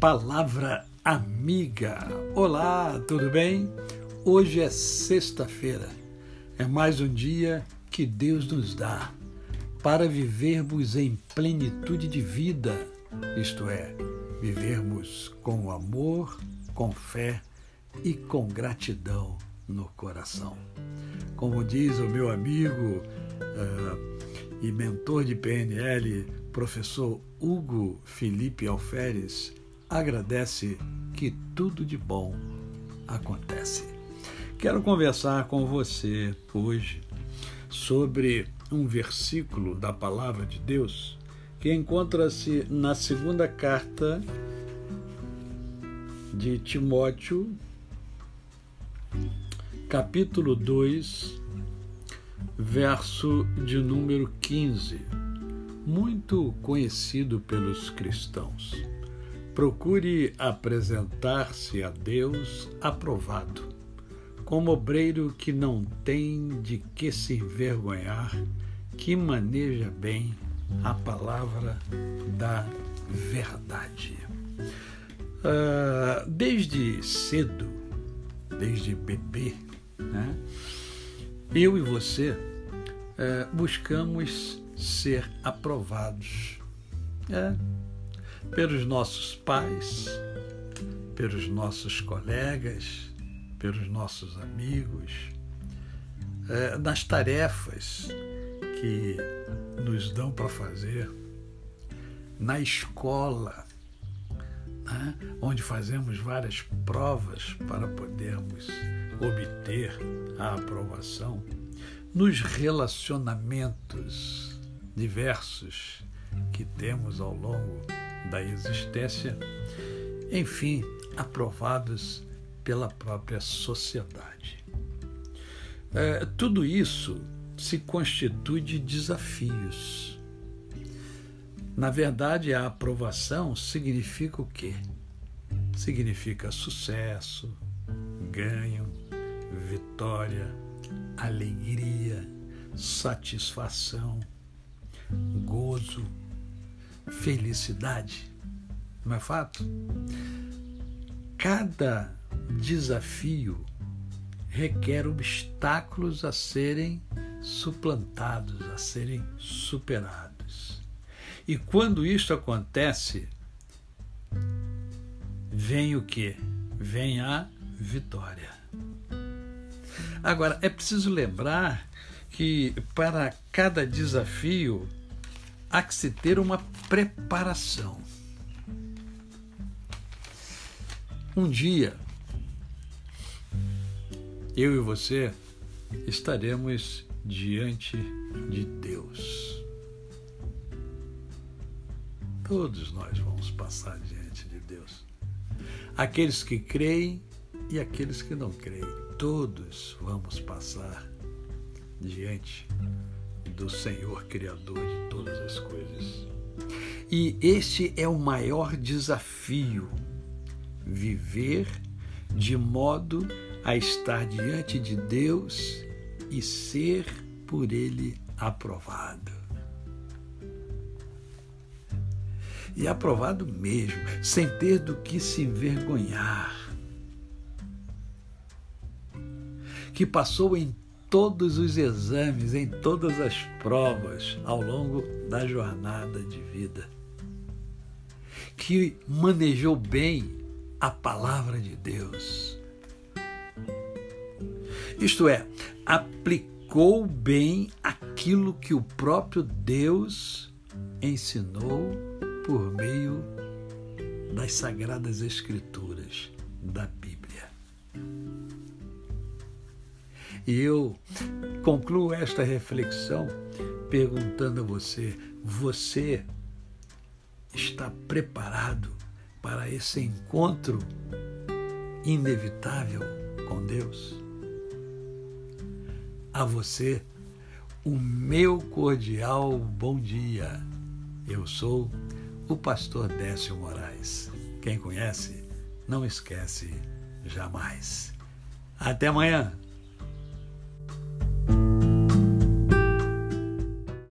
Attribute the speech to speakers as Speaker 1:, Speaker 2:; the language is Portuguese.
Speaker 1: Palavra Amiga. Olá, tudo bem? Hoje é sexta-feira. É mais um dia que Deus nos dá para vivermos em plenitude de vida, isto é, vivermos com amor, com fé e com gratidão no coração. Como diz o meu amigo uh, e mentor de PNL, professor Hugo Felipe Alferes, agradece que tudo de bom acontece. Quero conversar com você hoje sobre um versículo da palavra de Deus que encontra-se na segunda carta de Timóteo, capítulo 2, verso de número 15, muito conhecido pelos cristãos. Procure apresentar-se a Deus aprovado, como obreiro que não tem de que se envergonhar, que maneja bem a palavra da verdade. Uh, desde cedo, desde bebê, né, eu e você uh, buscamos ser aprovados é, pelos nossos pais, pelos nossos colegas, pelos nossos amigos, é, nas tarefas que nos dão para fazer, na escola, né, onde fazemos várias provas para podermos obter a aprovação, nos relacionamentos diversos que temos ao longo da existência, enfim, aprovados pela própria sociedade. É, tudo isso se constitui de desafios. Na verdade, a aprovação significa o quê? Significa sucesso, ganho, vitória, alegria, satisfação, gozo, felicidade. Não é fato? Cada desafio requer obstáculos a serem suplantados, a serem superados. E quando isso acontece, vem o que? Vem a vitória. Agora, é preciso lembrar que para cada desafio há que se ter uma preparação. Um dia, eu e você estaremos diante de Deus. Todos nós vamos passar diante de Deus. Aqueles que creem e aqueles que não creem, todos vamos passar diante do Senhor Criador de todas as coisas. E este é o maior desafio: viver de modo a estar diante de Deus e ser por Ele aprovado. E aprovado mesmo, sem ter do que se envergonhar. Que passou em todos os exames, em todas as provas ao longo da jornada de vida. Que manejou bem a palavra de Deus. Isto é, aplicou bem aquilo que o próprio Deus ensinou por meio das sagradas escrituras da E eu concluo esta reflexão perguntando a você: você está preparado para esse encontro inevitável com Deus? A você, o meu cordial bom dia. Eu sou o pastor Décio Moraes. Quem conhece, não esquece jamais. Até amanhã.